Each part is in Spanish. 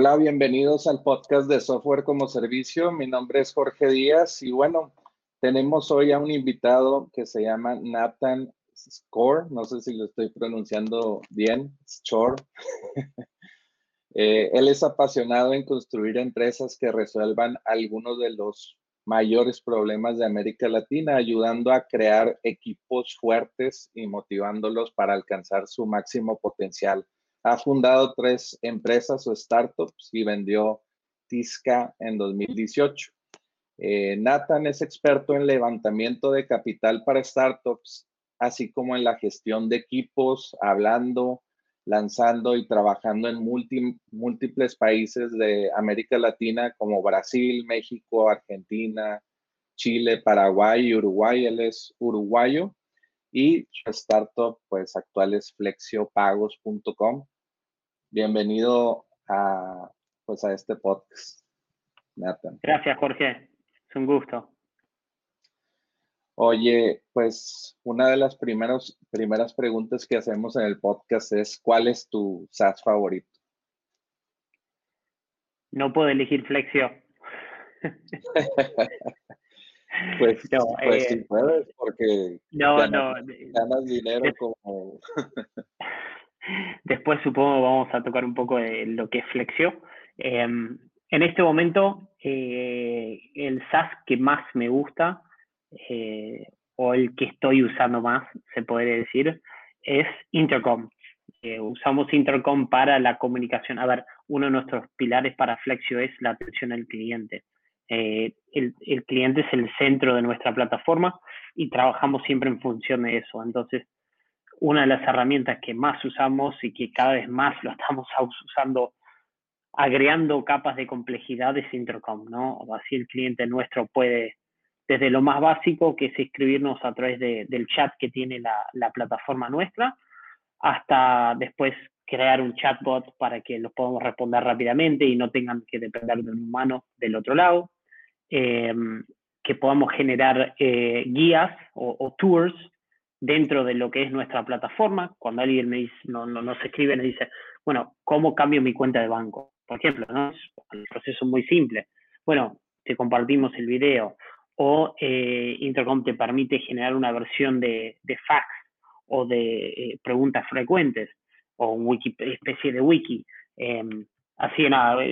Hola, bienvenidos al podcast de Software como Servicio. Mi nombre es Jorge Díaz y bueno, tenemos hoy a un invitado que se llama Nathan Score. No sé si lo estoy pronunciando bien, Score. Eh, él es apasionado en construir empresas que resuelvan algunos de los mayores problemas de América Latina, ayudando a crear equipos fuertes y motivándolos para alcanzar su máximo potencial ha fundado tres empresas o startups y vendió Tisca en 2018. Eh, Nathan es experto en levantamiento de capital para startups, así como en la gestión de equipos, hablando, lanzando y trabajando en múltiples países de América Latina como Brasil, México, Argentina, Chile, Paraguay y Uruguay. Él es uruguayo y su startup pues actual es flexiopagos.com. Bienvenido a, pues, a este podcast, Nathan. Gracias, Jorge. Es un gusto. Oye, pues una de las primeros, primeras preguntas que hacemos en el podcast es, ¿cuál es tu SaaS favorito? No puedo elegir Flexio. Pues, pues sí eh, puedes, porque no, ganas, no, dinero como... Después supongo vamos a tocar un poco de lo que es Flexio. Em, en este momento, eh, el SaaS que más me gusta, eh, o el que estoy usando más, se podría decir, es Intercom. usamos Intercom para la comunicación. A ver, uno de nuestros pilares para Flexio es la atención al cliente. Eh, el, cliente es el centro de nuestra plataforma y trabajamos siempre en función de eso. Entonces, una de las herramientas que más usamos y que cada vez más lo estamos usando, agregando capas de complejidad es Intercom, ¿no? Así el cliente nuestro puede, desde lo más básico, que es escribirnos a través del chat que tiene la, plataforma nuestra, hasta después crear un chatbot para que los podamos responder rápidamente y no tengan que depender de un humano del otro lado. Em, que podamos generar eh, guías o, tours dentro de lo que es nuestra plataforma. Cuando alguien me dice, no, no, nos escribe, nos dice, bueno, ¿cómo cambio mi cuenta de banco? Por ejemplo, ¿no? Es un proceso muy simple. Bueno, te compartimos el video o eh, Intercom te permite generar una versión de, fax o de eh, preguntas frecuentes o una especie de wiki. Em, así que nada,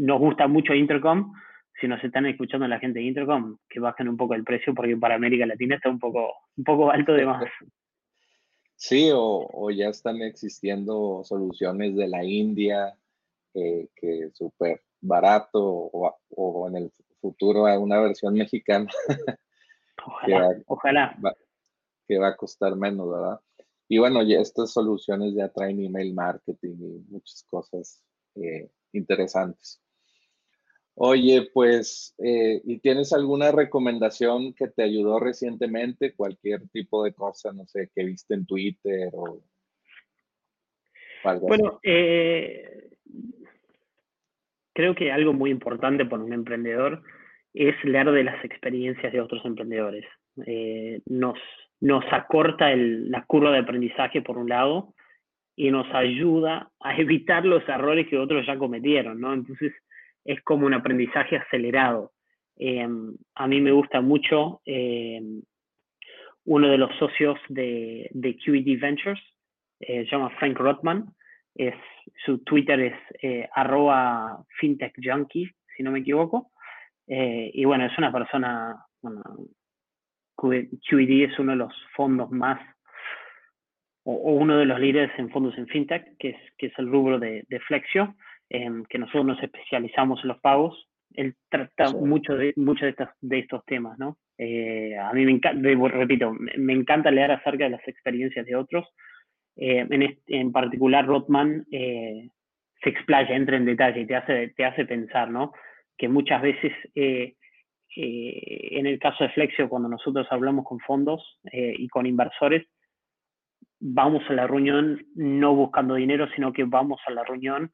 nos gusta mucho Intercom si nos están escuchando la gente de Intercom, que bajen un poco el precio porque para América Latina está un poco, un poco alto de más. Sí, o, ya están existiendo soluciones de la India que es súper barato o, en el futuro una versión mexicana. Ojalá, que Va, a costar menos, ¿verdad? Y bueno, ya estas soluciones ya traen email marketing y muchas cosas eh, interesantes. Oye, pues, eh, ¿y tienes alguna recomendación que te ayudó recientemente? Cualquier tipo de cosa, no sé, que viste en Twitter o algo Bueno, eh, creo que algo muy importante para un emprendedor es leer de las experiencias de otros emprendedores. Eh, nos, nos acorta la curva de aprendizaje por un lado y nos ayuda a evitar los errores que otros ya cometieron, ¿no? Entonces, es como un aprendizaje acelerado. Em, a mí me gusta mucho em, uno de los socios de, de QED Ventures, eh, se llama Frank Rothman, es, su Twitter es eh, arroba fintech junkie, si no me equivoco, eh, y bueno, es una persona, bueno, QED es uno de los fondos más, o, uno de los líderes en fondos en fintech, que es, que es el rubro de, de Flexio, que nosotros nos especializamos en los pagos, él trata mucho de muchos de estos, de estos temas, ¿no? Eh, a mí me encanta, repito, me encanta leer acerca de las experiencias de otros. Eh, en, en, particular, Rothman eh, se explaya, entra en detalle y te hace, te hace pensar, ¿no? que muchas veces eh, eh, en el caso de Flexio, cuando nosotros hablamos con fondos y con inversores, vamos a la reunión no buscando dinero, sino que vamos a la reunión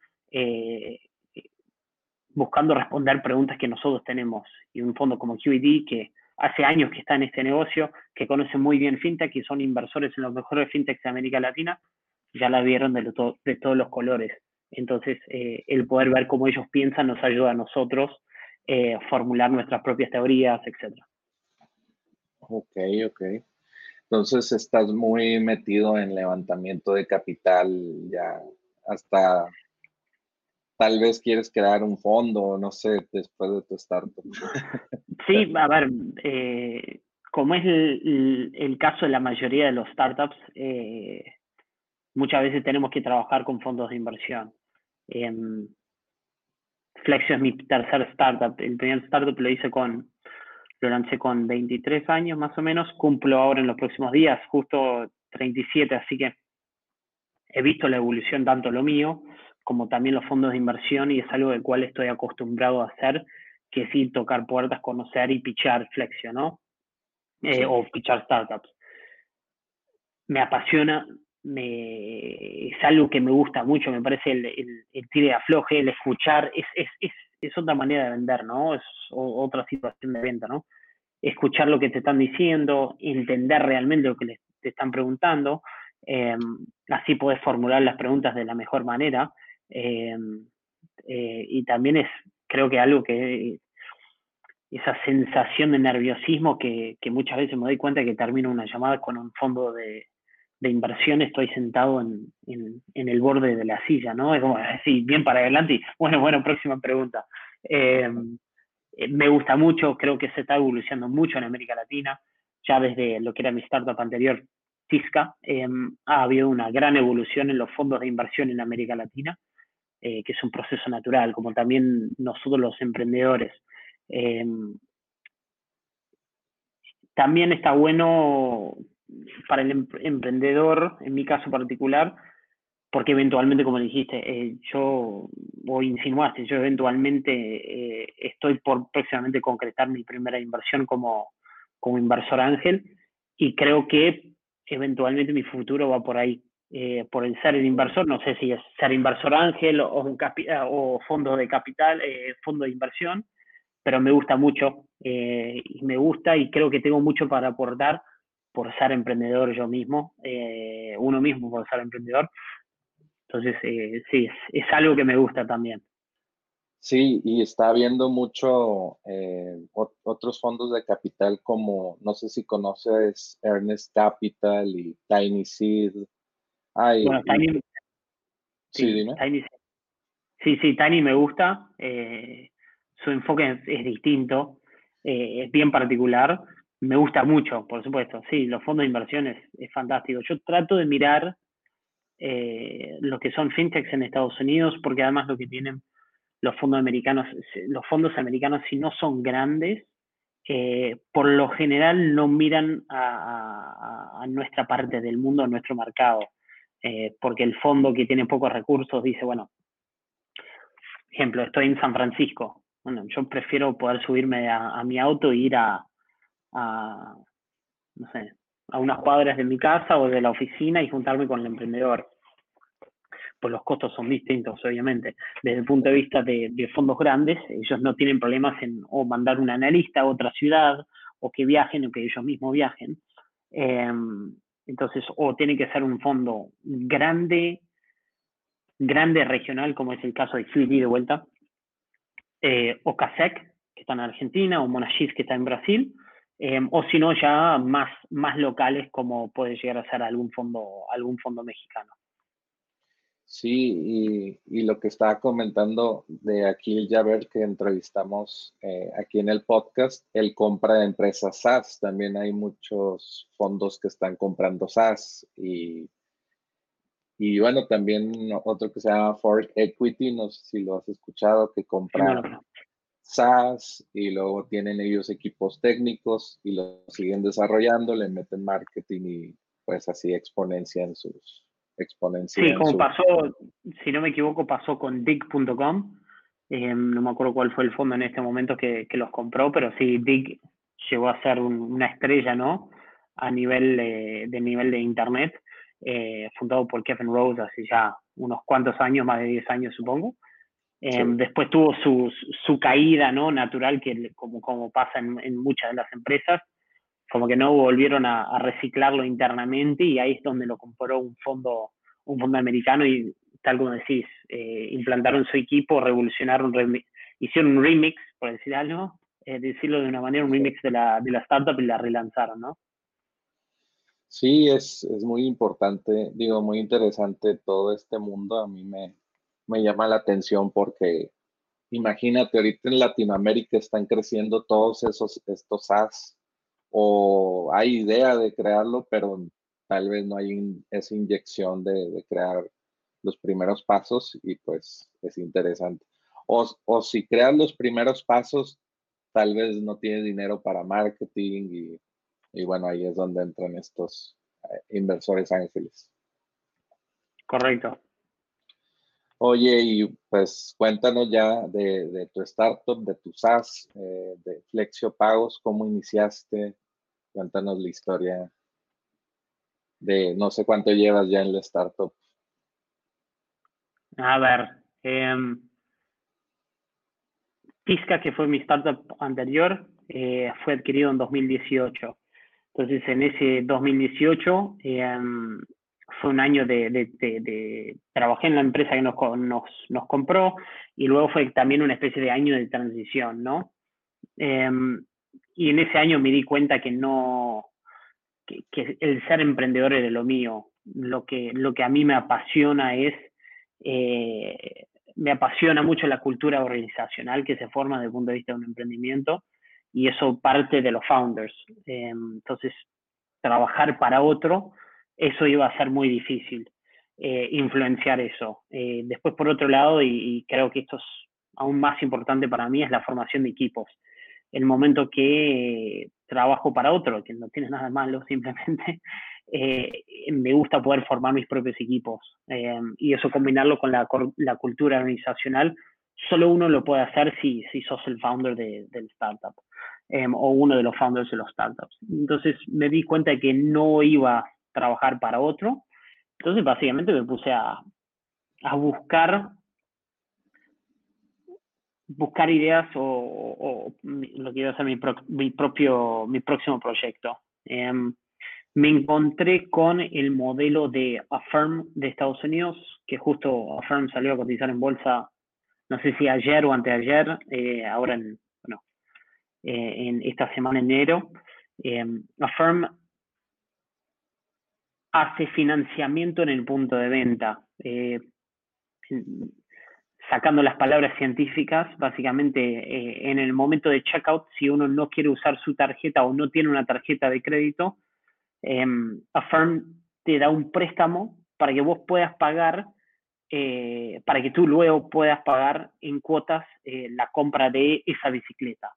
buscando responder preguntas que nosotros tenemos. Y un fondo como QED, que hace años que está en este negocio, que conoce muy bien fintech y son inversores en los mejores fintechs de América Latina, ya la vieron de, todos los colores. Entonces, eh, el poder ver cómo ellos piensan nos ayuda a nosotros eh, formular nuestras propias teorías, etc. Ok, ok. Entonces, estás muy metido en levantamiento de capital ya hasta tal vez quieres crear un fondo, no sé, después de tu startup. Sí, a ver, eh, como es el, caso de la mayoría de los startups, eh, muchas veces tenemos que trabajar con fondos de inversión. Em, Flexio es mi tercer startup. El primer startup lo hice con, lo lancé con 23 años más o menos. Cumplo ahora en los próximos días, justo 37, así que he visto la evolución tanto lo mío como también los fondos de inversión y es algo del cual estoy acostumbrado a hacer, que es ir tocar puertas, conocer y pichar Flexio, ¿no? Eh, o pichar startups. Me apasiona, me, es algo que me gusta mucho, me parece el, el, el tire afloje, el escuchar, es, es, es, es, otra manera de vender, ¿no? Es otra situación de venta, ¿no? Escuchar lo que te están diciendo, entender realmente lo que te están preguntando, eh, así puedes formular las preguntas de la mejor manera Em, eh, y también es, creo que algo que, esa sensación de nerviosismo que, que, muchas veces me doy cuenta que termino una llamada con un fondo de, de inversión, estoy sentado en, en, el borde de la silla, ¿no? Es como así, bien para adelante y, bueno, bueno, próxima pregunta. Eh, me gusta mucho, creo que se está evolucionando mucho en América Latina, ya desde lo que era mi startup anterior, Tisca, ha habido una gran evolución en los fondos de inversión en América Latina. Eh, que es un proceso natural, como también nosotros los emprendedores. Eh, también está bueno para el emprendedor, en mi caso particular, porque eventualmente, como dijiste, eh, yo, o insinuaste, yo eventualmente estoy por próximamente concretar mi primera inversión como, como inversor ángel y creo que eventualmente mi futuro va por ahí. Eh, por el ser el inversor, no sé si es ser inversor ángel o, o fondo de capital, eh, fondo de inversión, pero me gusta mucho eh, y me gusta y creo que tengo mucho para aportar por ser emprendedor yo mismo, uno mismo por ser emprendedor. Entonces, sí, es, algo que me gusta también. Sí, y está habiendo mucho otros fondos de capital como, no sé si conoces Ernest Capital y Tiny Seed bueno, Tiny, sí, sí, sí, Tiny me gusta. Eh, su enfoque es, distinto, eh, es bien particular. Me gusta mucho, por supuesto. Sí, los fondos de inversión es, fantástico. Yo trato de mirar eh, lo que son fintechs en Estados Unidos, porque además lo que tienen los fondos americanos, los fondos americanos, si no son grandes, por lo general no miran a, nuestra parte del mundo, a nuestro mercado. Eh, porque el fondo que tiene pocos recursos dice, bueno, ejemplo, estoy en San Francisco, bueno, yo prefiero poder subirme a, mi auto e ir a, a, no sé, a unas cuadras de mi casa o de la oficina y juntarme con el emprendedor. Pues los costos son distintos, obviamente. Desde el punto de vista de, fondos grandes, ellos no tienen problemas en o mandar un analista a otra ciudad, o que viajen, o que ellos mismos viajen. Em, entonces, o tiene que ser un fondo grande, grande regional, como es el caso de QED de vuelta, eh, o CASEC, que está en Argentina, o Monagis, que está en Brasil, eh, o si no, ya más, más locales, como puede llegar a ser algún fondo, algún fondo mexicano. Sí, y, lo que estaba comentando de aquí que entrevistamos eh, aquí en el podcast, el compra de empresas SaaS. También hay muchos fondos que están comprando SaaS y, y bueno, también otro que se llama Fork Equity, no sé si lo has escuchado, que compra SaaS y luego tienen ellos equipos técnicos y lo siguen desarrollando, le meten marketing y pues así exponencian sus, exponencial. Sí, como pasó, si no me equivoco, pasó con Dig.com, no me acuerdo cuál fue el fondo en este momento que, los compró, pero sí, Dig llegó a ser una estrella, ¿no? A nivel de, nivel de Internet, fundado por Kevin Rose hace ya unos cuantos años, más de 10 años supongo. Después tuvo su, su, caída ¿no? natural, que como, como pasa en, en, muchas de las empresas, como que no volvieron a, reciclarlo internamente y ahí es donde lo compró un fondo, un fondo americano y tal como decís, eh, implantaron su equipo, revolucionaron, hicieron un remix, por decir algo, eh, decirlo de una manera, un remix de la, de la startup y la relanzaron, ¿no? Sí, es, es muy importante, digo, muy interesante todo este mundo. A mí me, me llama la atención porque imagínate, ahorita en Latinoamérica están creciendo todos esos, estos as o hay idea de crearlo, pero tal vez no hay esa inyección de, crear los primeros pasos y pues es interesante. O, o, si creas los primeros pasos, tal vez no tienes dinero para marketing y, y bueno, ahí es donde entran estos eh, inversores ángeles. Correcto. Oye, y pues cuéntanos ya de, tu startup, de tu SaaS, eh, de Flexio Pagos, cómo iniciaste. Cuéntanos la historia de no sé cuánto llevas ya en la startup. A ver, eh, que fue mi startup anterior, eh, fue adquirido en 2018. Entonces, en ese 2018 fue un año de, de, trabajé en la empresa que nos, nos, compró y luego fue también una especie de año de transición, ¿no? Em, y en ese año me di cuenta que no, que, el ser emprendedor era lo mío. Lo que, lo que a mí me apasiona es, eh, me apasiona mucho la cultura organizacional que se forma desde el punto de vista de un emprendimiento y eso parte de los founders. Em, entonces, trabajar para otro eso iba a ser muy difícil eh, influenciar eso. Eh, después, por otro lado, y, creo que esto es aún más importante para mí, es la formación de equipos. El momento que trabajo para otro, que no tiene nada malo, simplemente eh, me gusta poder formar mis propios equipos y eso combinarlo con la, cultura organizacional, solo uno lo puede hacer si, si sos el founder de, del startup. o uno de los founders de los startups. Entonces me di cuenta que no iba trabajar para otro. Entonces, básicamente me puse a, a buscar buscar ideas o, lo que iba a ser mi, mi, propio, mi próximo proyecto. Em, me encontré con el modelo de Affirm de Estados Unidos, que justo Affirm salió a cotizar en bolsa, no sé si ayer o anteayer, eh, ahora en, bueno, eh, en esta semana enero. Em, Affirm hace financiamiento en el punto de venta. Eh, sacando las palabras científicas, básicamente eh, en el momento de checkout, si uno no quiere usar su tarjeta o no tiene una tarjeta de crédito, em, Affirm te da un préstamo para que vos puedas pagar, eh, para que tú luego puedas pagar en cuotas la compra de esa bicicleta.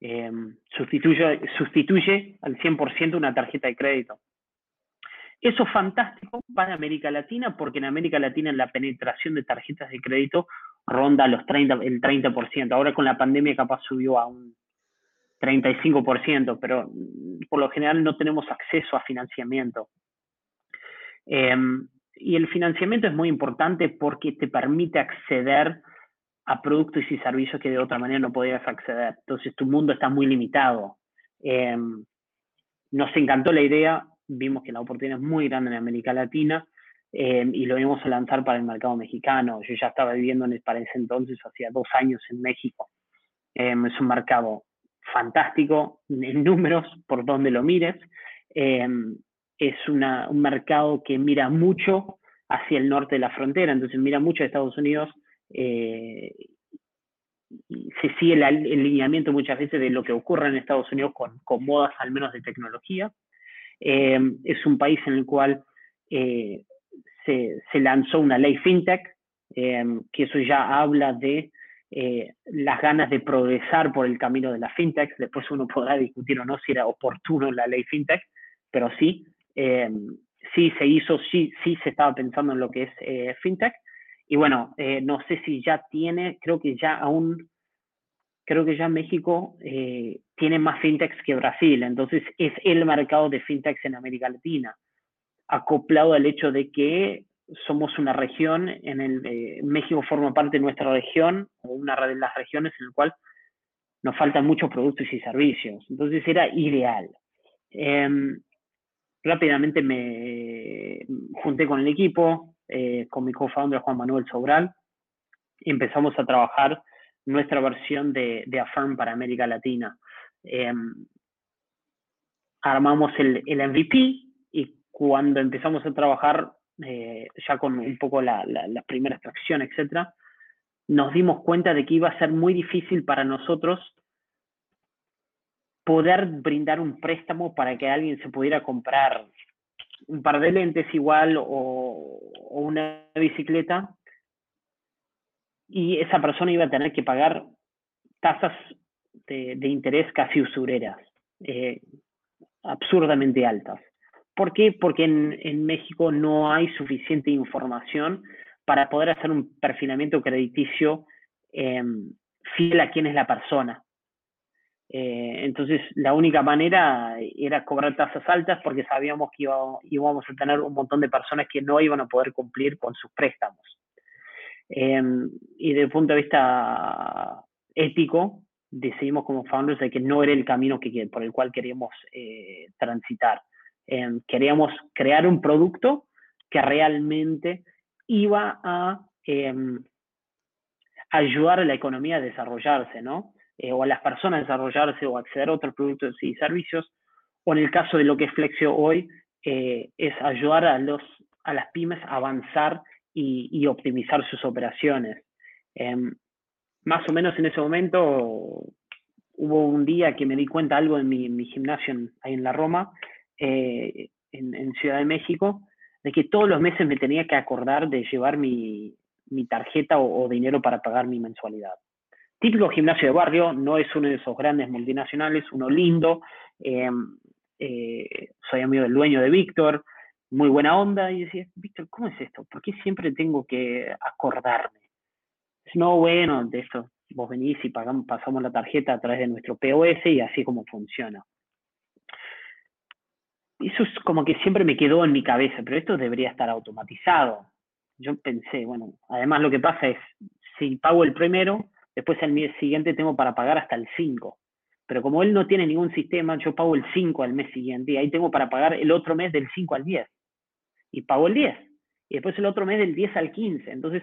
Em, sustituye, sustituye al 100% una tarjeta de crédito. Eso es fantástico para América Latina porque en América Latina la penetración de tarjetas de crédito ronda los 30, el 30%. Ahora con la pandemia capaz subió a un 35%, pero mm, por lo general no tenemos acceso a financiamiento. Em, y el financiamiento es muy importante porque te permite acceder a productos y servicios que de otra manera no podrías acceder. Entonces tu mundo está muy limitado. Em, nos encantó la idea, vimos que la oportunidad es muy grande en América Latina eh, y lo íbamos a lanzar para el mercado mexicano. Yo ya estaba viviendo en, para ese entonces, hacía dos años en México. Eh, es un mercado fantástico en números, por donde lo mires. Eh, es una, un mercado que mira mucho hacia el norte de la frontera, entonces mira mucho a Estados Unidos. se sigue el, el, lineamiento muchas veces de lo que ocurre en Estados Unidos con, con modas al menos de tecnología. Eh, es un país en el cual eh, se, lanzó una ley fintech, eh, que eso ya habla de las ganas de progresar por el camino de la fintech. Después uno podrá discutir o no si era oportuno la ley fintech, pero sí, sí se hizo, sí, sí se estaba pensando en lo que es fintech. Y bueno, no sé si ya tiene, creo que ya aún, creo que ya México tiene más fintechs que Brasil, entonces es el mercado de fintechs en América Latina, acoplado al hecho de que somos una región, en el eh, México forma parte de nuestra región, o una de las regiones en la cual nos faltan muchos productos y servicios. Entonces era ideal. Em, rápidamente me junté con el equipo, eh, con mi co-founder Juan Manuel Sobral, y empezamos a trabajar nuestra versión de, de Affirm para América Latina. Em, armamos el, el, MVP y cuando empezamos a trabajar eh, ya con un poco la, la, primera extracción, etcétera, nos dimos cuenta de que iba a ser muy difícil para nosotros poder brindar un préstamo para que alguien se pudiera comprar un par de lentes igual o, una bicicleta y esa persona iba a tener que pagar tasas de, interés casi usureras, eh, absurdamente altas. ¿Por qué? Porque en, México no hay suficiente información para poder hacer un perfilamiento crediticio em, fiel a quién es la persona. Eh, entonces, la única manera era cobrar tasas altas porque sabíamos que íbamos a tener un montón de personas que no iban a poder cumplir con sus préstamos. Em, y desde el punto de vista ético, decidimos como founders de que no era el camino que, por el cual queríamos eh, transitar. Em, queríamos crear un producto que realmente iba a em, ayudar a la economía a desarrollarse, ¿no? Eh, o a las personas a desarrollarse o acceder a otros productos y servicios, o en el caso de lo que es Flexio hoy, eh, es ayudar a, los, a las pymes a avanzar y, optimizar sus operaciones. Más o menos en ese momento hubo un día que me di cuenta algo en mi, gimnasio ahí en la Roma, eh, en, Ciudad de México, de que todos los meses me tenía que acordar de llevar mi, mi tarjeta o, dinero para pagar mi mensualidad típico gimnasio de barrio, no es uno de esos grandes multinacionales, uno lindo. Eh, eh, soy amigo del dueño de Víctor, muy buena onda. Y decía, Víctor, ¿cómo es esto? ¿Por qué siempre tengo que acordarme? No, bueno, de esto, vos venís y pasamos la tarjeta a través de nuestro POS y así como funciona. Eso es como que siempre me quedó en mi cabeza, pero esto debería estar automatizado. Yo pensé, bueno, además lo que pasa es, si pago el primero, Después el mes siguiente tengo para pagar hasta el 5. Pero como él no tiene ningún sistema, yo pago el 5 al mes siguiente y ahí tengo para pagar el otro mes del 5 al 10. Y pago el 10. Y después el otro mes del 10 al 15. Entonces,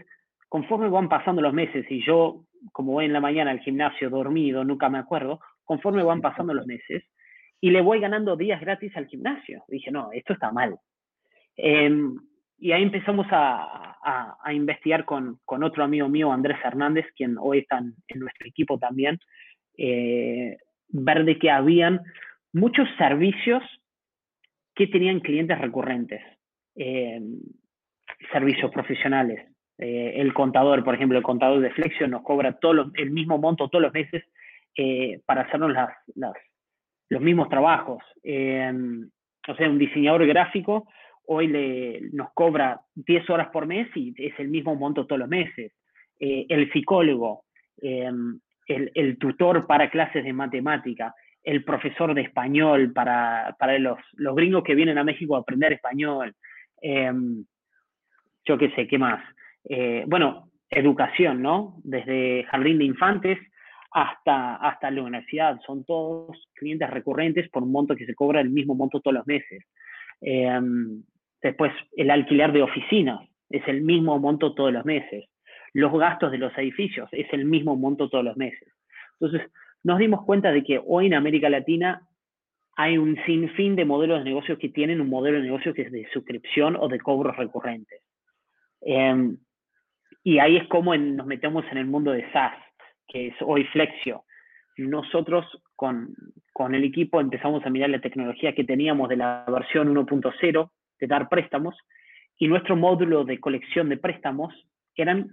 conforme van pasando los meses y yo, como voy en la mañana al gimnasio dormido, nunca me acuerdo, conforme van pasando los meses y le voy ganando días gratis al gimnasio. Dije, no, esto está mal. Em, y ahí empezamos a, a, investigar con, con, otro amigo mío, Andrés Hernández, quien hoy está en, nuestro equipo también, eh, ver de que habían muchos servicios que tenían clientes recurrentes, eh, servicios profesionales. Eh, el contador, por ejemplo, el contador de Flexion nos cobra todo el mismo monto todos los meses para hacernos las, las, los mismos trabajos. o sea, un diseñador gráfico hoy le, nos cobra 10 horas por mes y es el mismo monto todos los meses. Eh, el psicólogo, em, el, tutor para clases de matemática, el profesor de español para, los, los, gringos que vienen a México a aprender español. Em, yo qué sé, ¿qué más? Eh, bueno, educación, ¿no? Desde jardín de infantes hasta, hasta la universidad. Son todos clientes recurrentes por un monto que se cobra el mismo monto todos los meses. Em, Después, el alquiler de oficinas es el mismo monto todos los meses. Los gastos de los edificios es el mismo monto todos los meses. Entonces, nos dimos cuenta de que hoy en América Latina hay un sinfín de modelos de negocios que tienen un modelo de negocio que es de suscripción o de cobros recurrentes. Em, y ahí es como nos metemos en el mundo de SaaS, que es hoy Flexio. Nosotros con, con el equipo empezamos a mirar la tecnología que teníamos de la versión 1.0 de dar préstamos y nuestro módulo de colección de préstamos eran,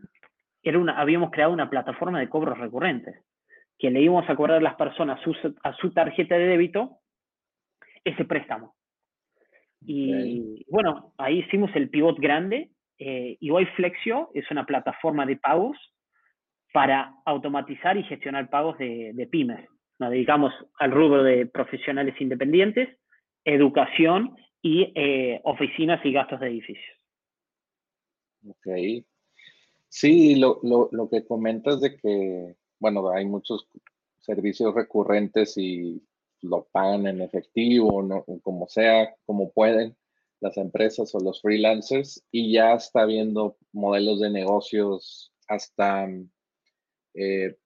era una, habíamos creado una plataforma de cobros recurrentes, que le íbamos a cobrar a las personas a su tarjeta de débito ese préstamo. Y bueno, ahí hicimos el pivot grande Eh, y hoy Flexio es una plataforma de pagos para automatizar y gestionar pagos de, pymes. Nos dedicamos al rubro de profesionales independientes, educación y eh, oficinas y gastos de edificios. Ok. Sí, lo, lo, que comentas de que, bueno, hay muchos servicios recurrentes y lo pagan en efectivo, no, como sea, como pueden las empresas o los freelancers, y ya está viendo modelos de negocios hasta eh,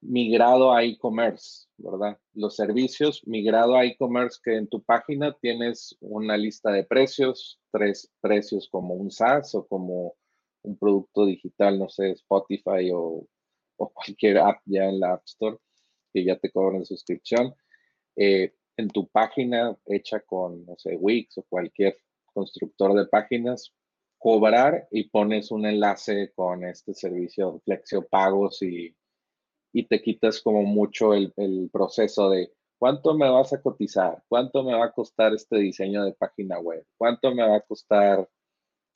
migrado a e-commerce, ¿verdad? Los servicios migrado a e-commerce que en tu página tienes una lista de precios, tres precios como un SaaS o como un producto digital, no sé, Spotify o, cualquier app ya en la App Store que ya te cobran suscripción. Eh, en tu página hecha con, no sé, Wix o cualquier constructor de páginas, cobrar y pones un enlace con este servicio Flexio Pagos y, y te quitas como mucho el, el, proceso de cuánto me vas a cotizar, cuánto me va a costar este diseño de página web, cuánto me va a costar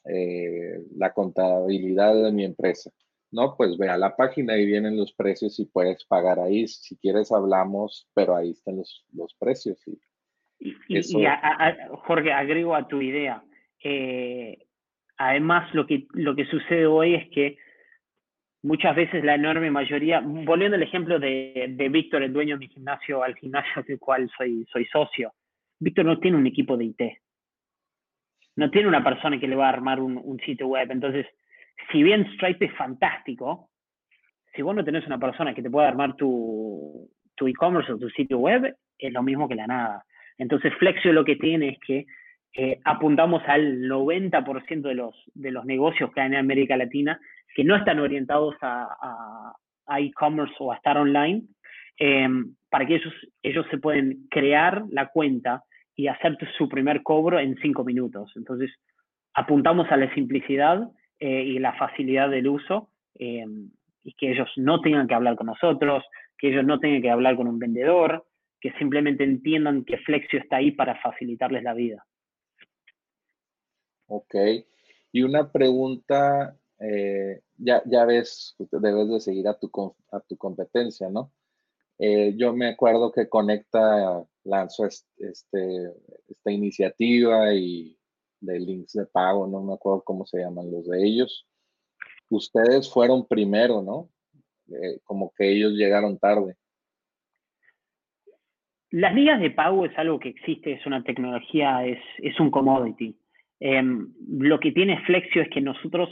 eh, la contabilidad de mi empresa. No, pues ve a la página y vienen los precios y puedes pagar ahí. Si quieres hablamos, pero ahí están los, los precios. Y, y, Jorge, agrego a tu idea. Eh, además, lo que, lo que sucede hoy es que muchas veces la enorme mayoría, volviendo al ejemplo de, de Víctor, el dueño de mi gimnasio, al gimnasio del cual soy, soy socio, Víctor no tiene un equipo de IT no tiene una persona que le va a armar un, sitio web. Entonces, si bien Stripe es fantástico, si vos no tenés una persona que te pueda armar tu, tu e-commerce o tu sitio web, es lo mismo que la nada. Entonces, Flexio lo que tiene es que eh, apuntamos al 90% de los, de los negocios que hay en América Latina que no están orientados a, a, e-commerce o a estar online, eh, para que ellos, ellos se pueden crear la cuenta y hacer su primer cobro en cinco minutos. Entonces, apuntamos a la simplicidad eh, y la facilidad del uso eh, y que ellos no tengan que hablar con nosotros, que ellos no tengan que hablar con un vendedor, que simplemente entiendan que Flexio está ahí para facilitarles la vida. Ok. Y una pregunta, eh, ya, ya ves, debes de seguir a tu, a tu competencia, ¿no? yo me acuerdo que Conecta lanzó este, esta iniciativa y de links de pago, no me acuerdo cómo se llaman los de ellos. Ustedes fueron primero, ¿no? Eh, como que ellos llegaron tarde. Las líneas de pago es algo que existe, es una tecnología, es, es un commodity. Em, lo que tiene Flexio es que nosotros,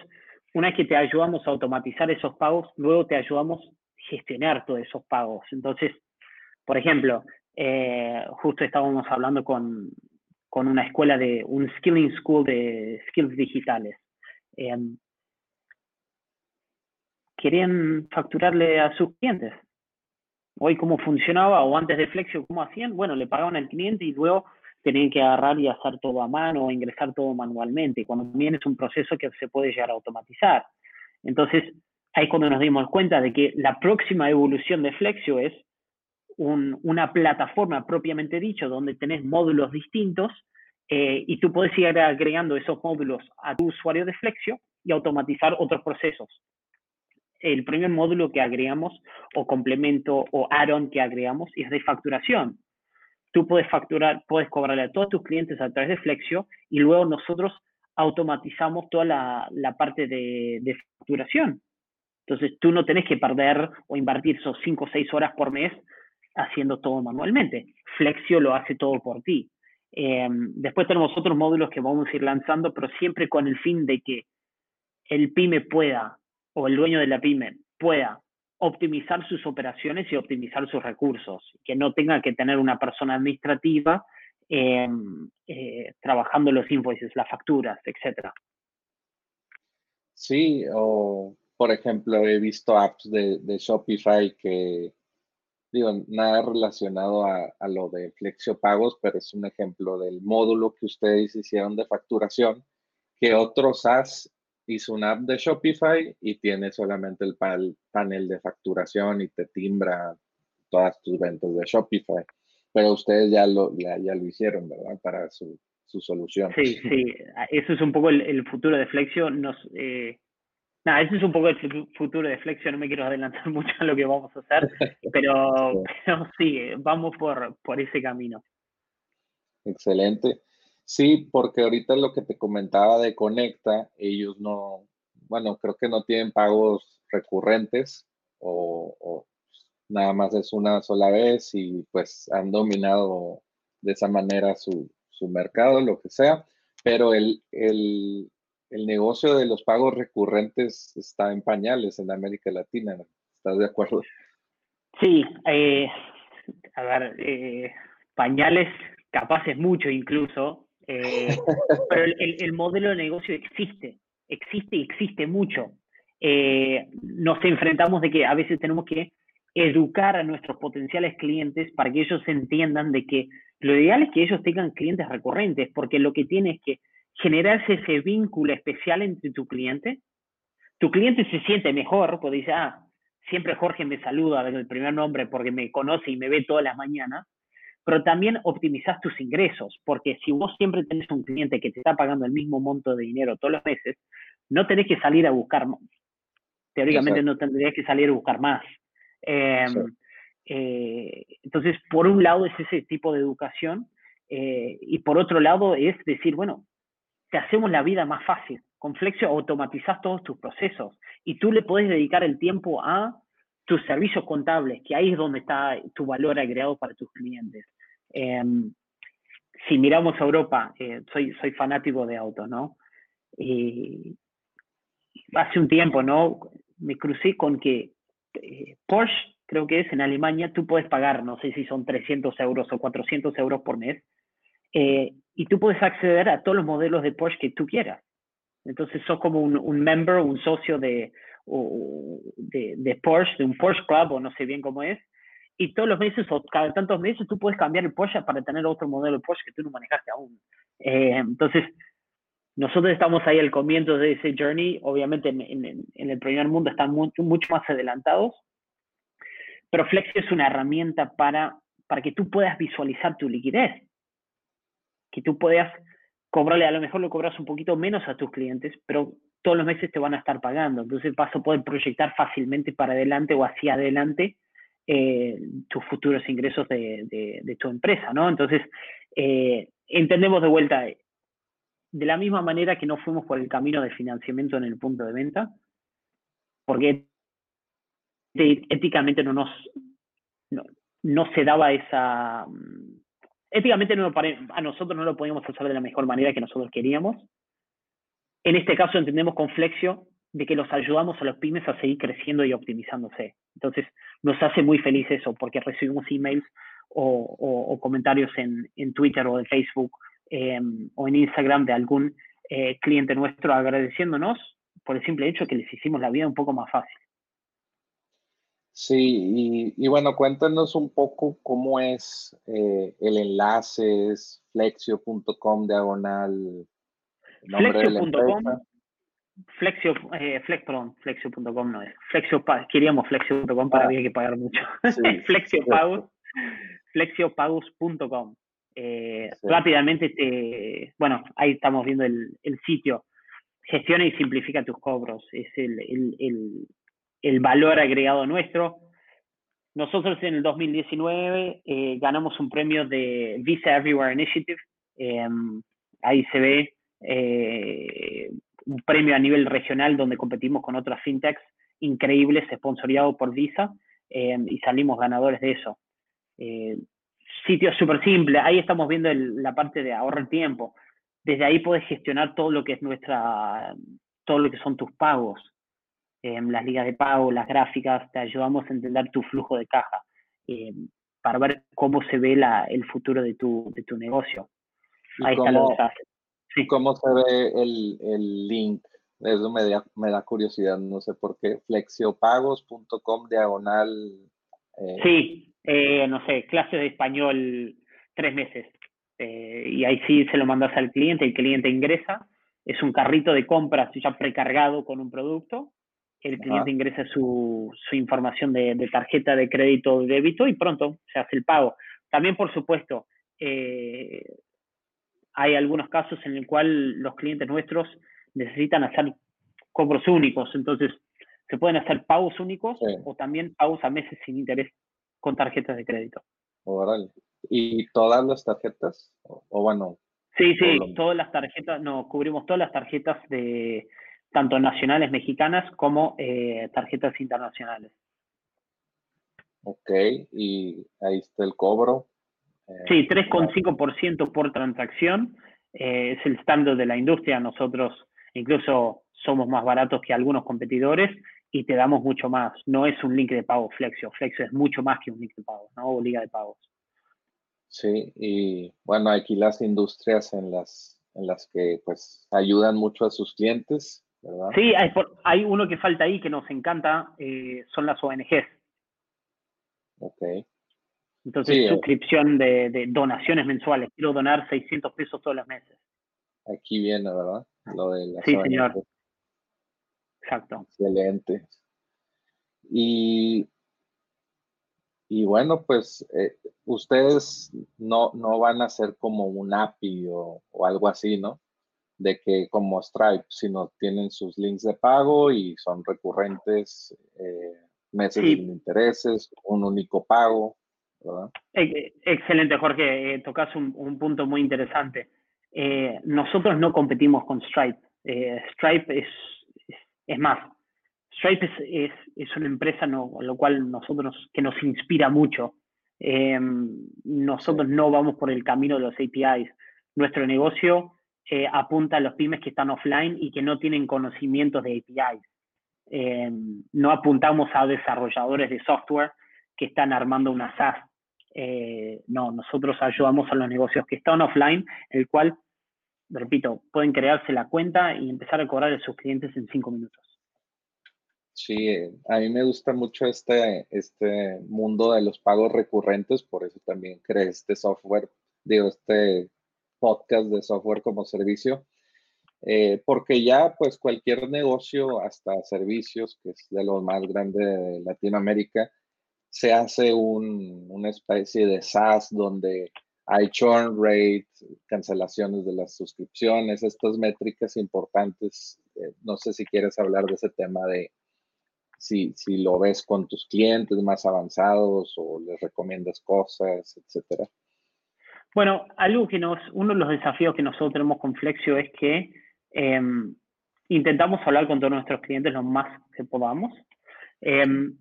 una vez que te ayudamos a automatizar esos pagos, luego te ayudamos a gestionar todos esos pagos. Entonces, por ejemplo, eh, justo estábamos hablando con, con, una escuela de, un skilling school de skills digitales. Eh, querían facturarle a sus clientes. Hoy cómo funcionaba o antes de Flexio cómo hacían, bueno, le pagaban al cliente y luego tenían que agarrar y hacer todo a mano o ingresar todo manualmente, cuando también es un proceso que se puede llegar a automatizar. Entonces, ahí cuando nos dimos cuenta de que la próxima evolución de Flexio es una plataforma propiamente dicho, donde tenés módulos distintos eh, y tú puedes ir agregando esos módulos a tu usuario de Flexio y automatizar otros procesos. El primer módulo que agregamos o complemento o add-on que agregamos es de facturación. Tú puedes facturar, puedes cobrarle a todos tus clientes a través de Flexio y luego nosotros automatizamos toda la, parte de, de, facturación. Entonces tú no tenés que perder o invertir esos 5 o 6 horas por mes haciendo todo manualmente. Flexio lo hace todo por ti. Em, después tenemos otros módulos que vamos a ir lanzando, pero siempre con el fin de que el pyme pueda, o el dueño de la pyme pueda optimizar sus operaciones y optimizar sus recursos, que no tenga que tener una persona administrativa em, eh, trabajando los invoices, las facturas, etc. Sí, o por ejemplo, he visto apps de Shopify que digo, nada relacionado a, lo de Flexio Pagos, pero es un ejemplo del módulo que ustedes hicieron de facturación, que otro SaaS hizo una app de Shopify y tiene solamente el panel de facturación y te timbra todas tus ventas de Shopify. Pero ustedes ya lo, ya, lo hicieron, ¿verdad? Para su, su solución. Sí, sí, eso es un poco el, futuro de Flexio. Nos, eh, nada, eso es un poco el futuro de Flexio, no me quiero adelantar mucho a lo que vamos a hacer, pero, sí, vamos por, por ese camino. Excelente. Sí, porque ahorita lo que te comentaba de Conecta, ellos no, bueno, creo que no tienen pagos recurrentes o, nada más es una sola vez y pues han dominado de esa manera su, mercado, lo que sea, pero el, el, negocio de los pagos recurrentes está en pañales en América Latina, ¿estás de acuerdo? Sí, eh, a ver, eh, pañales capaces mucho incluso, eh, pero el, modelo de negocio existe, existe y existe mucho. nos enfrentamos de que a veces tenemos que educar a nuestros potenciales clientes para que ellos entiendan de que lo ideal es que ellos tengan clientes recurrentes, porque lo que tiene es que generarse ese vínculo especial entre tu cliente. Tu cliente se siente mejor, porque dice, ah, siempre Jorge me saluda desde el primer nombre porque me conoce y me ve todas las mañanas, pero también optimizas tus ingresos, porque si vos siempre tenés un cliente que te está pagando el mismo monto de dinero todos los meses, no tenés que salir a buscar, teóricamente no tendrías que salir a buscar más. Em, eh, entonces, por un lado es ese tipo de educación eh, y por otro lado es decir, bueno, te hacemos la vida más fácil. Con Flexio automatizas todos tus procesos y tú le puedes dedicar el tiempo a tus servicios contables, que ahí es donde está tu valor agregado para tus clientes. Em, si miramos a Europa, eh, soy, soy fanático de autos, ¿no? Y hace un tiempo, ¿no? Me crucé con que eh, Porsche, creo que es en Alemania, tú puedes pagar, no sé si son 300 euros o 400 euros por mes, eh, y tú puedes acceder a todos los modelos de Porsche que tú quieras. Entonces, sos como un, un member, un socio de, de, Porsche, de un Porsche Club, o no sé bien cómo es, y todos los meses o cada tantos meses tú puedes cambiar el Porsche para tener otro modelo de Porsche que tú no manejaste aún. Eh, entonces, nosotros estamos ahí al comienzo de ese journey, obviamente en, el primer mundo están mucho, más adelantados, pero Flexio es una herramienta para, para que tú puedas visualizar tu liquidez, que tú puedas cobrarle, a lo mejor lo cobras un poquito menos a tus clientes, pero todos los meses te van a estar pagando, entonces vas a poder proyectar fácilmente para adelante o hacia adelante eh, tus futuros ingresos de, tu empresa, ¿no? Entonces, eh, entendemos de vuelta, de la misma manera que no fuimos por el camino de financiamiento en el punto de venta, porque éticamente no nos no, se daba esa mm, éticamente no a nosotros no lo podíamos hacer de la mejor manera que nosotros queríamos. En este caso entendemos con Flexio de que los ayudamos a los pymes a seguir creciendo y optimizándose. Entonces, nos hace muy feliz eso, porque recibimos emails o, comentarios en, en, Twitter o en Facebook Em, o en Instagram de algún eh, cliente nuestro agradeciéndonos por el simple hecho que les hicimos la vida un poco más fácil. Sí, y, bueno, cuéntanos un poco cómo es eh, el enlace, es flexio.com diagonal. Flexio.com, Flexio, eh, flex, perdón, flexio.com no es. Flexio, queríamos flexio.com, para ah. había que pagar mucho. Sí, flexiopagos.com. Eh, rápidamente te, bueno, ahí estamos viendo el, sitio. Gestiona y simplifica tus cobros. Es el, valor agregado nuestro. Nosotros en el 2019 eh, ganamos un premio de Visa Everywhere Initiative. Em, ahí se ve eh, un premio a nivel regional donde competimos con otras fintechs increíbles, sponsoriado por Visa, em, y salimos ganadores de eso sitio súper simple. Ahí estamos viendo la parte de ahorrar tiempo. Desde ahí puedes gestionar todo lo que es nuestra, todo lo que son tus pagos, em, las ligas de pago, las gráficas, te ayudamos a entender tu flujo de caja em, para ver cómo se ve la, el futuro de tu, de tu negocio. Ahí está lo que ¿Cómo se ve el, el link? Eso me da, me da curiosidad, no sé por qué. Flexiopagos.com diagonal. Eh, sí, eh, no sé, clase de español tres meses. Eh, y ahí sí se lo mandas al cliente, el cliente ingresa, es un carrito de compras ya precargado con un producto, el cliente ingresa su, su información de, tarjeta de crédito o débito y pronto se hace el pago. También, por supuesto, eh, hay algunos casos en el cual los clientes nuestros necesitan hacer cobros únicos, entonces se pueden hacer pagos únicos o también pagos a meses sin interés con tarjetas de crédito. ¿Y todas las tarjetas? O, bueno. Sí, sí, todas las tarjetas, no, cubrimos todas las tarjetas de tanto nacionales mexicanas como eh, tarjetas internacionales. Ok, y ahí está el cobro. sí, 3,5% eh, por transacción. Eh, es el estándar de la industria. Nosotros incluso somos más baratos que algunos competidores y te damos mucho más. No es un link de pago Flexio. Flexio es mucho más que un link de pago, ¿no? O liga de pagos. Sí, y bueno, aquí las industrias en las, en las que pues ayudan mucho a sus clientes, ¿verdad? Sí, hay, hay uno que falta ahí que nos encanta, eh, son las ONGs. Ok. Entonces, eh. suscripción de, de, donaciones mensuales. Quiero donar 600 pesos todos los meses. Aquí viene, ¿verdad? Lo de las sí, señor. Exacto. Excelente. Y, y bueno, pues eh, ustedes no, no van a ser como un API o, algo así, ¿no? De que como Stripe, sino tienen sus links de pago y son recurrentes, eh, meses sin intereses, un único pago, ¿verdad? Excelente, Jorge. Eh, tocas un, un, punto muy interesante. nosotros no competimos con Stripe. Stripe es es más, Stripe es, es, una empresa no, lo cual nosotros, que nos inspira mucho. Em, nosotros no vamos por el camino de los APIs. Nuestro negocio eh, apunta a los pymes que están offline y que no tienen conocimientos de APIs. Em, no apuntamos a desarrolladores de software que están armando una SaaS. Eh, no, nosotros ayudamos a los negocios que están offline, el cual repito, pueden crearse la cuenta y empezar a cobrar a sus clientes en cinco minutos. Sí, a mí me gusta mucho este, este mundo de los pagos recurrentes, por eso también creé este software, digo, este podcast de software como servicio, eh, porque ya pues cualquier negocio, hasta servicios, que es de los más grandes de Latinoamérica, se hace un, una especie de SaaS donde hay churn rate, cancelaciones de las suscripciones, estas métricas importantes. Eh, no sé si quieres hablar de ese tema de si, si lo ves con tus clientes más avanzados o les recomiendas cosas, etcétera. Bueno, algo que nos, uno de los desafíos que nosotros tenemos con Flexio es que em, intentamos hablar con todos nuestros clientes lo más que podamos. Em,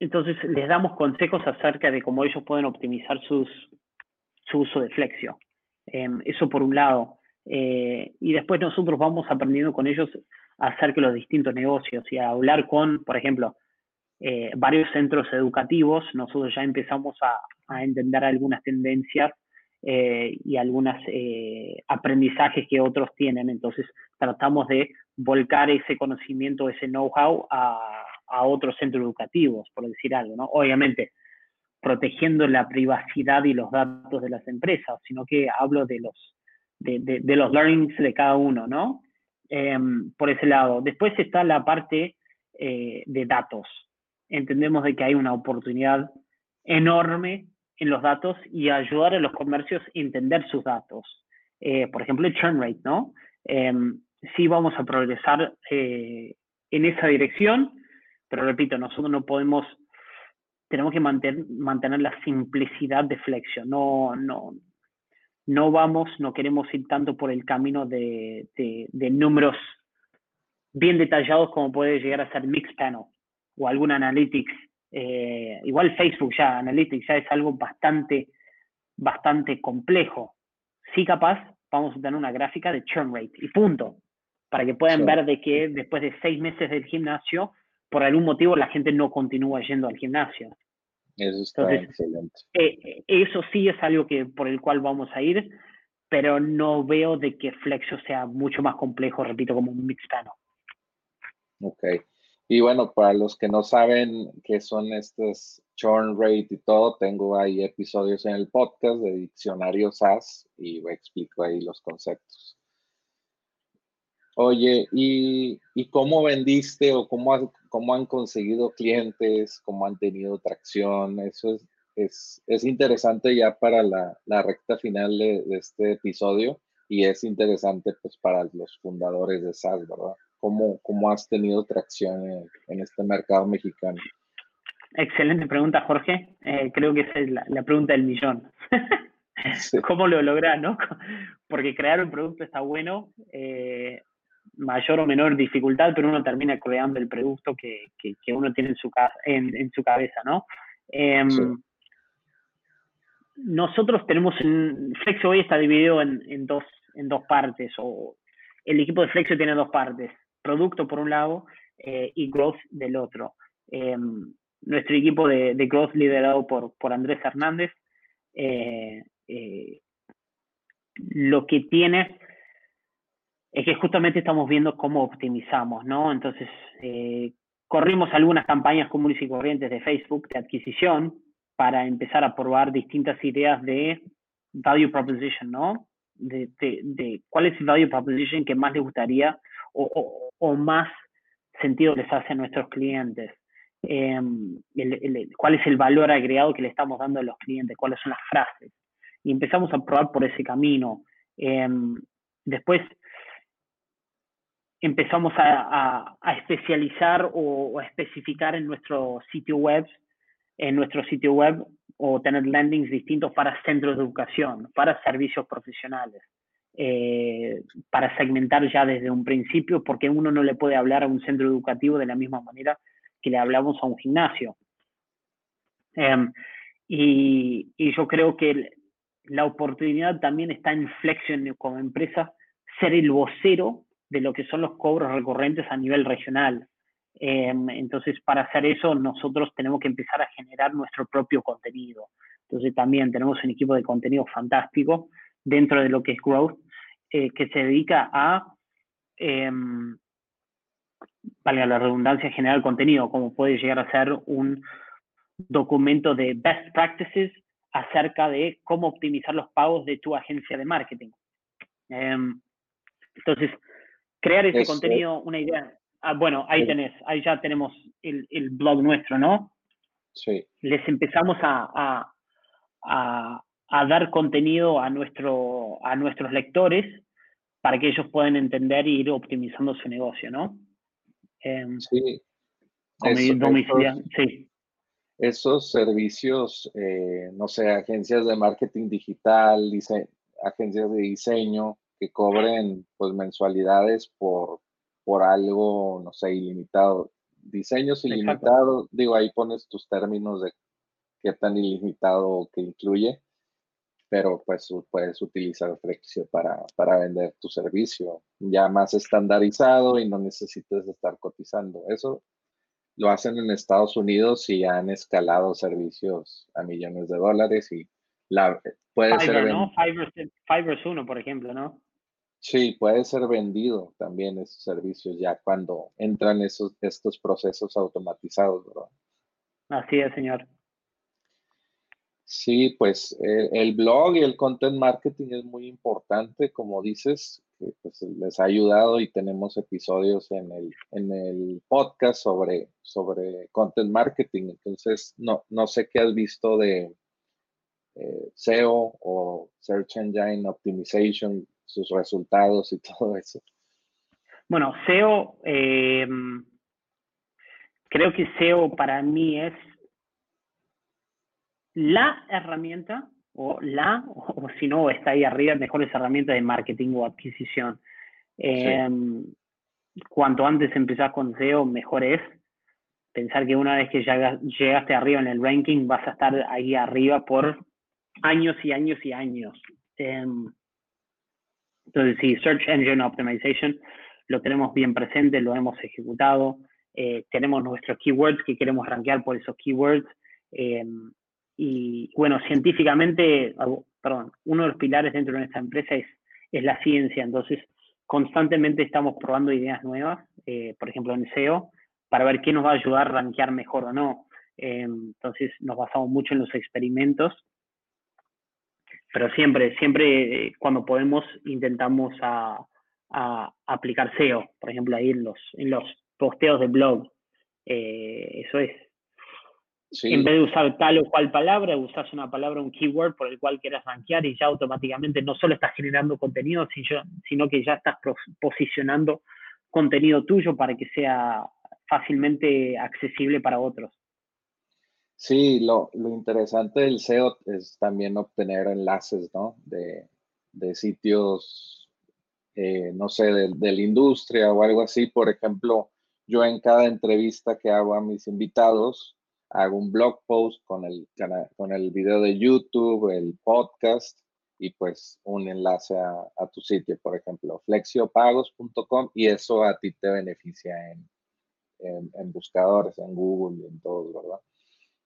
entonces les damos consejos acerca de cómo ellos pueden optimizar sus, su uso de Flexio. Em, eso por un lado. Eh, y después nosotros vamos aprendiendo con ellos acerca de los distintos negocios y a hablar con, por ejemplo, eh, varios centros educativos. Nosotros ya empezamos a, a entender algunas tendencias eh, y algunos aprendizajes que otros tienen. Entonces tratamos de volcar ese conocimiento, ese know-how a a otros centros educativos, por decir algo, ¿no? Obviamente, protegiendo la privacidad y los datos de las empresas, sino que hablo de los, de, los learnings de cada uno, ¿no? Em, por ese lado. Después está la parte eh, de datos. Entendemos de que hay una oportunidad enorme en los datos y ayudar a los comercios a entender sus datos. Eh, por ejemplo, el churn rate, ¿no? Em, sí vamos a progresar eh, en esa dirección, pero repito, nosotros no podemos, tenemos que mantener, mantener la simplicidad de Flexion. No, no, no vamos, no queremos ir tanto por el camino de, de, números bien detallados como puede llegar a ser Mixpanel o algún Analytics. Eh, igual Facebook ya, Analytics ya es algo bastante, bastante complejo. Sí, capaz, vamos a tener una gráfica de churn rate y punto, para que puedan ver de que después de seis meses del gimnasio por algún motivo la gente no continúa yendo al gimnasio. Eso está excelente. Eh, eso sí es algo que por el cual vamos a ir, pero no veo de que Flexio sea mucho más complejo, repito, como un mixtano. Ok. Y bueno, para los que no saben qué son estos churn rate y todo, tengo ahí episodios en el podcast de Diccionario SAS y explico ahí los conceptos. Oye, ¿y, cómo vendiste o cómo, han conseguido clientes, cómo han tenido tracción? Eso es, es, es interesante ya para la, la recta final de, de, este episodio y es interesante pues para los fundadores de SAS, ¿verdad? ¿Cómo, cómo has tenido tracción en, en este mercado mexicano? Excelente pregunta, Jorge. Eh, creo que esa es la, la pregunta del millón. ¿Cómo lo logras, no? Porque crear un producto está bueno, eh, mayor o menor dificultad, pero uno termina creando el producto que, que, que uno tiene en su, en, en su cabeza, ¿no? Eh, sí. Nosotros tenemos, en, Flexo hoy está dividido en, en, dos, en dos partes, o el equipo de Flexo tiene dos partes, producto por un lado eh, y growth del otro. Eh, nuestro equipo de, growth liderado por, por Andrés Hernández, eh, lo que tiene es que justamente estamos viendo cómo optimizamos, ¿no? Entonces, corrimos algunas campañas comunes y corrientes de Facebook de adquisición para empezar a probar distintas ideas de value proposition, ¿no? De, de, cuál es el value proposition que más les gustaría o, o más sentido les hace a nuestros clientes. El, cuál es el valor agregado que le estamos dando a los clientes, cuáles son las frases. Y empezamos a probar por ese camino. Eh, después empezamos a, especializar o, especificar en nuestro sitio web, en nuestro sitio web o tener landings distintos para centros de educación, para servicios profesionales, eh, para segmentar ya desde un principio, porque uno no le puede hablar a un centro educativo de la misma manera que le hablamos a un gimnasio. Um, y, y, yo creo que la oportunidad también está en Flexion como empresa, ser el vocero de lo que son los cobros recurrentes a nivel regional. Eh, entonces, para hacer eso, nosotros tenemos que empezar a generar nuestro propio contenido. Entonces, también tenemos un equipo de contenido fantástico dentro de lo que es Growth, eh, que se dedica a eh, valga la redundancia, generar contenido, como puede llegar a ser un documento de best practices acerca de cómo optimizar los pagos de tu agencia de marketing. Um, entonces, crear ese Eso. contenido, una idea. Ah, bueno, ahí tenés, ahí ya tenemos el, el, blog nuestro, ¿no? Sí. Les empezamos a, a, a, a dar contenido a, nuestro, a nuestros lectores para que ellos puedan entender e ir optimizando su negocio, ¿no? Eh, sí. Eso, sí. Esos servicios, eh, no sé, agencias de marketing digital, dice, agencias de diseño que cobren pues mensualidades por, por algo, no sé, ilimitado. Diseños ilimitados, digo, ahí pones tus términos de qué tan ilimitado que incluye pero pues puedes utilizar Flexio para, para vender tu servicio ya más estandarizado y no necesitas estar cotizando. Eso lo hacen en Estados Unidos y han escalado servicios a millones de dólares y la, puede Fiverr, ser... ¿no? Fiverr, Fiverr es uno, por ejemplo, ¿no? Sí, puede ser vendido también esos servicios ya cuando entran esos, estos procesos automatizados, ¿verdad? Así es, señor. Sí, pues eh, el blog y el content marketing es muy importante, como dices, que pues, les ha ayudado y tenemos episodios en el, en el podcast sobre, sobre content marketing. Entonces, no, no sé qué has visto de eh, SEO o Search Engine Optimization, sus resultados y todo eso. Bueno, SEO, eh, creo que SEO para mí es la herramienta o la, o, o si no, está ahí arriba, mejores herramientas de marketing o adquisición. Eh, sí. Cuanto antes empezás con SEO, mejor es. Pensar que una vez que llegaste arriba en el ranking, vas a estar ahí arriba por años y años y años. Eh, entonces, sí, Search Engine Optimization lo tenemos bien presente, lo hemos ejecutado. Eh, tenemos nuestros keywords que queremos rankear por esos keywords. Eh, y bueno, científicamente, perdón, uno de los pilares dentro de nuestra empresa es, es la ciencia, entonces constantemente estamos probando ideas nuevas, eh, por ejemplo en SEO, para ver qué nos va a ayudar a rankear mejor o no. Eh, entonces nos basamos mucho en los experimentos, pero siempre, siempre eh, cuando podemos intentamos a, aplicar SEO, por ejemplo ahí en los, en los posteos de blog. Eso es En vez de usar tal o cual palabra, usas una palabra, un keyword por el cual quieras rankear y ya automáticamente no solo estás generando contenido, sino que ya estás posicionando contenido tuyo para que sea fácilmente accesible para otros. Sí, lo, interesante del SEO es también obtener enlaces, ¿no? De, sitios, eh, no sé, de, de, la industria o algo así. Por ejemplo, yo en cada entrevista que hago a mis invitados, hago un blog post con el, con el video de YouTube, el podcast y pues un enlace a, tu sitio, por ejemplo, flexiopagos.com y eso a ti te beneficia en, en, buscadores, en Google y en todos, ¿verdad?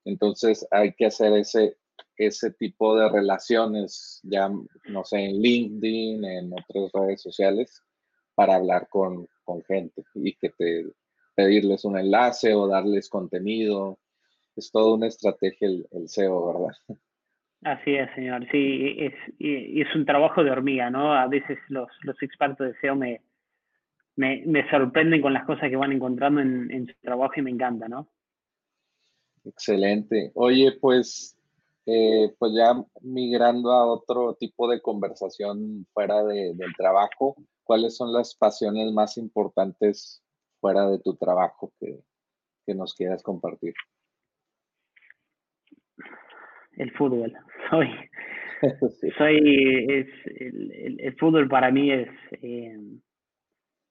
Entonces hay que hacer ese, ese tipo de relaciones, ya no sé, en LinkedIn, en otras redes sociales, para hablar con, con gente y que te pedirles un enlace o darles contenido. Es toda una estrategia el, SEO, ¿verdad? Así es, señor. Sí, es, y, es un trabajo de hormiga, ¿no? A veces los, los expertos de SEO me, me, sorprenden con las cosas que van encontrando en, su trabajo y me encanta, ¿no? Excelente. Oye, pues, eh, pues ya migrando a otro tipo de conversación fuera del trabajo, ¿cuáles son las pasiones más importantes fuera de tu trabajo que, nos quieras compartir? El fútbol. Soy, soy, es, el, fútbol para mí es, eh,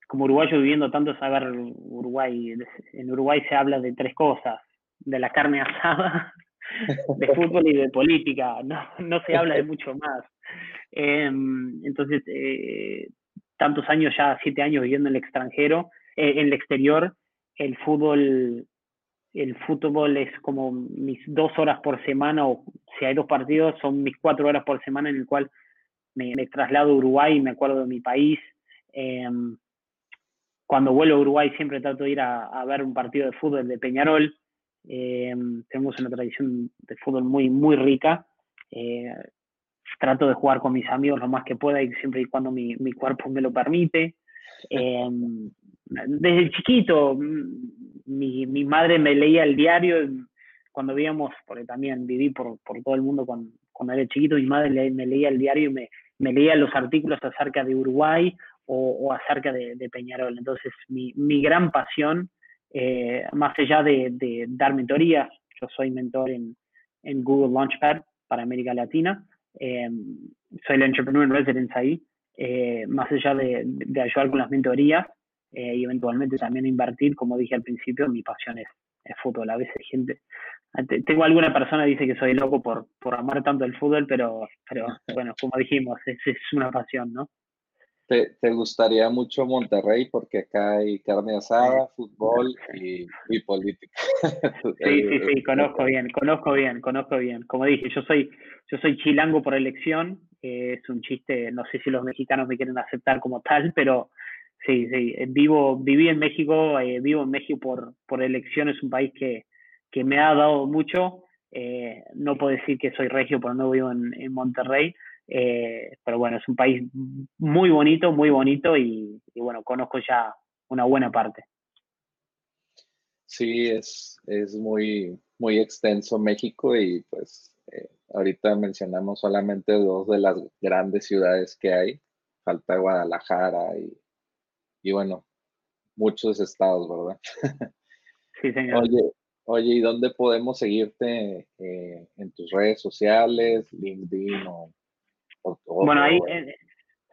como uruguayo viviendo tanto saber Uruguay, en Uruguay se habla de tres cosas, de la carne asada, de fútbol y de política, no, se habla de mucho más. Em, entonces, eh, tantos años ya, siete años viviendo en el extranjero, eh, en el exterior, el fútbol, el fútbol es como mis dos horas por semana, o si hay dos partidos, son mis cuatro horas por semana en el cual me, traslado a Uruguay y me acuerdo de mi país. Em, cuando vuelvo a Uruguay siempre trato de ir a, ver un partido de fútbol de Peñarol. Em, tenemos una tradición de fútbol muy, muy rica. Eh, trato de jugar con mis amigos lo más que pueda y siempre y cuando mi, mi cuerpo me lo permite. Em, desde chiquito, mm, mi, mi, madre me leía el diario cuando vivíamos, porque también viví por, por todo el mundo cuando, cuando, era chiquito, mi madre me leía el diario y me, me, leía los artículos acerca de Uruguay o, acerca de, Peñarol. Entonces, mi, mi gran pasión, eh, más allá de, de, dar mentorías, yo soy mentor en, en Google Launchpad para América Latina, eh, soy el Entrepreneur in Residence ahí, eh, más allá de, de, ayudar con las mentorías, eh, y eventualmente también invertir, como dije al principio, mi pasión es, fútbol. A veces gente, tengo alguna persona que dice que soy loco por, por amar tanto el fútbol, pero, pero bueno, como dijimos, es, es una pasión, ¿no? ¿Te, ¿Te, gustaría mucho Monterrey? Porque acá hay carne asada, fútbol y, y política. Sí, sí, sí, conozco bien, conozco bien, conozco bien. Como dije, yo soy, yo soy chilango por elección, eh, es un chiste, no sé si los mexicanos me quieren aceptar como tal, pero Sí, sí, eh, vivo, viví en México, eh, vivo en México por, por elección, es un país que, que me ha dado mucho. Eh, no puedo decir que soy regio porque no vivo en, en Monterrey, pero bueno, es un país muy bonito, muy bonito y, bueno, conozco ya una buena parte. Sí, es, es muy, muy extenso México y pues ahorita mencionamos solamente dos de las grandes ciudades que hay. Falta Guadalajara y y bueno, muchos estados, ¿verdad? Sí, señor. Oye, oye ¿y dónde podemos seguirte eh, en tus redes sociales, LinkedIn o, Bueno, ahí en,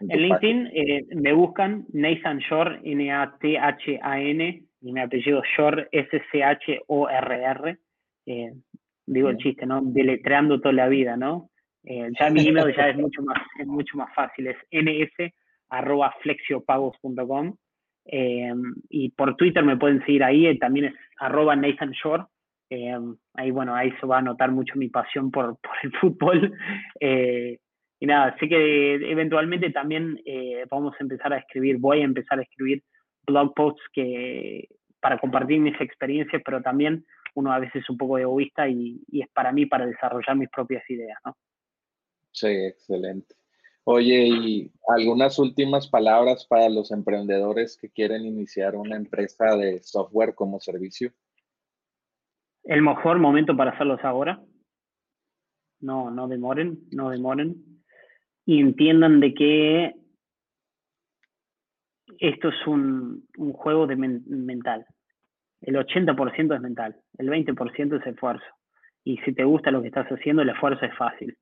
LinkedIn eh, me buscan Nathan Shore, N-A-T-H-A-N, y mi apellido Shore, S-C-H-O-R-R. Eh, digo el chiste, ¿no? Deletreando toda la vida, ¿no? ya mi email ya es mucho más, es mucho más fácil, es ns arroba flexiopagos.com. Eh, y por Twitter me pueden seguir ahí, eh, también es arroba Nathan Shore. Eh, ahí, bueno, ahí se va a notar mucho mi pasión por, por el fútbol. y nada, sé que eventualmente también vamos a empezar a escribir, voy a empezar a escribir blog posts que, para compartir mis experiencias, pero también uno a veces es un poco egoísta y, y es para mí para desarrollar mis propias ideas, ¿no? Sí, excelente. Oye, ¿y algunas últimas palabras para los emprendedores que quieren iniciar una empresa de software como servicio? el mejor momento para hacerlos ahora. No, no demoren, no demoren. Y entiendan de que esto es un, juego de mental. El 80% es mental, el 20% es esfuerzo. Y si te gusta lo que estás haciendo, el esfuerzo es fácil.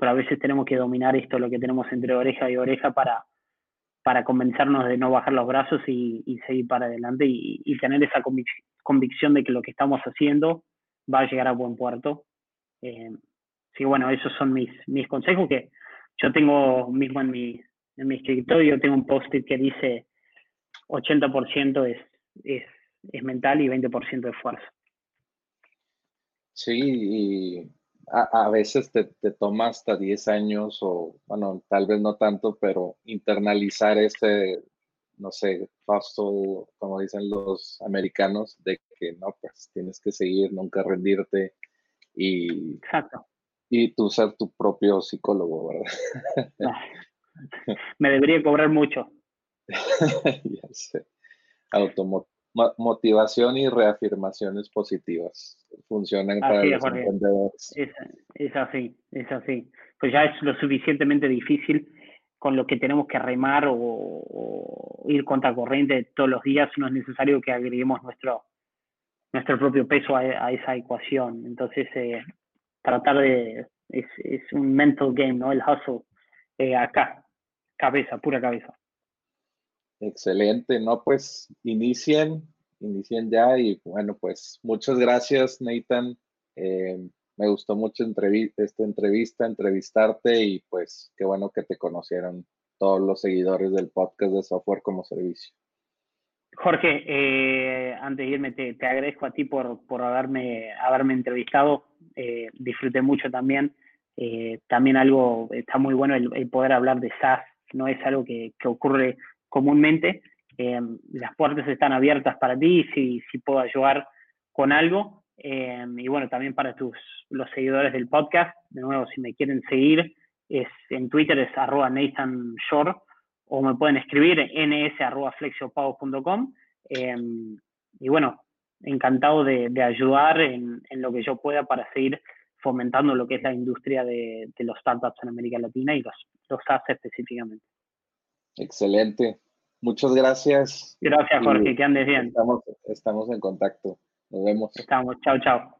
Pero a veces tenemos que dominar esto, lo que tenemos entre oreja y oreja, para, para convencernos de no bajar los brazos y, seguir para adelante y, tener esa convicción de que lo que estamos haciendo va a llegar a buen puerto. Eh, sí, bueno, esos son mis, mis consejos que yo tengo mismo en mi, en mi escritorio, tengo un post-it que dice 80% es, es, es mental y 20% de esfuerzo. Sí, y a, veces te, te, toma hasta 10 años o, bueno, tal vez no tanto, pero internalizar ese, no sé, paso, como dicen los americanos, de que no, pues tienes que seguir, nunca rendirte y, Exacto. y tú ser tu propio psicólogo, ¿verdad? Me debería cobrar mucho. ya sé. Motivación y reafirmaciones positivas funcionan para los emprendedores. Es, así, es así. Pues ya es lo suficientemente difícil con lo que tenemos que remar o, ir contra corriente todos los días, no es necesario que agreguemos nuestro, nuestro propio peso a, esa ecuación. Entonces, eh, tratar de, es, es, un mental game, ¿no? El hustle, eh, acá, cabeza, pura cabeza. Excelente, ¿no? Pues inicien, inicien ya y bueno, pues muchas gracias, Nathan. Eh, me gustó mucho esta entrevista, entrevistarte y pues qué bueno que te conocieron todos los seguidores del podcast de Software como Servicio. Jorge, eh, antes de irme, te, agradezco a ti por, por haberme, haberme entrevistado. Eh, disfruté mucho también. también algo, está muy bueno el, poder hablar de SaaS, no es algo que, que ocurre comúnmente. Eh, las puertas están abiertas para ti si, si puedo ayudar con algo. Eh, y bueno, también para tus, los seguidores del podcast, de nuevo, si me quieren seguir, es en Twitter es arroba Nathan Shore o me pueden escribir ns eh, y bueno, encantado de, ayudar en, lo que yo pueda para seguir fomentando lo que es la industria de, de los startups en América Latina y los, los SaaS específicamente. Excelente. Muchas gracias. Gracias, Jorge. Que andes bien. Estamos, estamos en contacto. Nos vemos. Estamos. Chao, chao.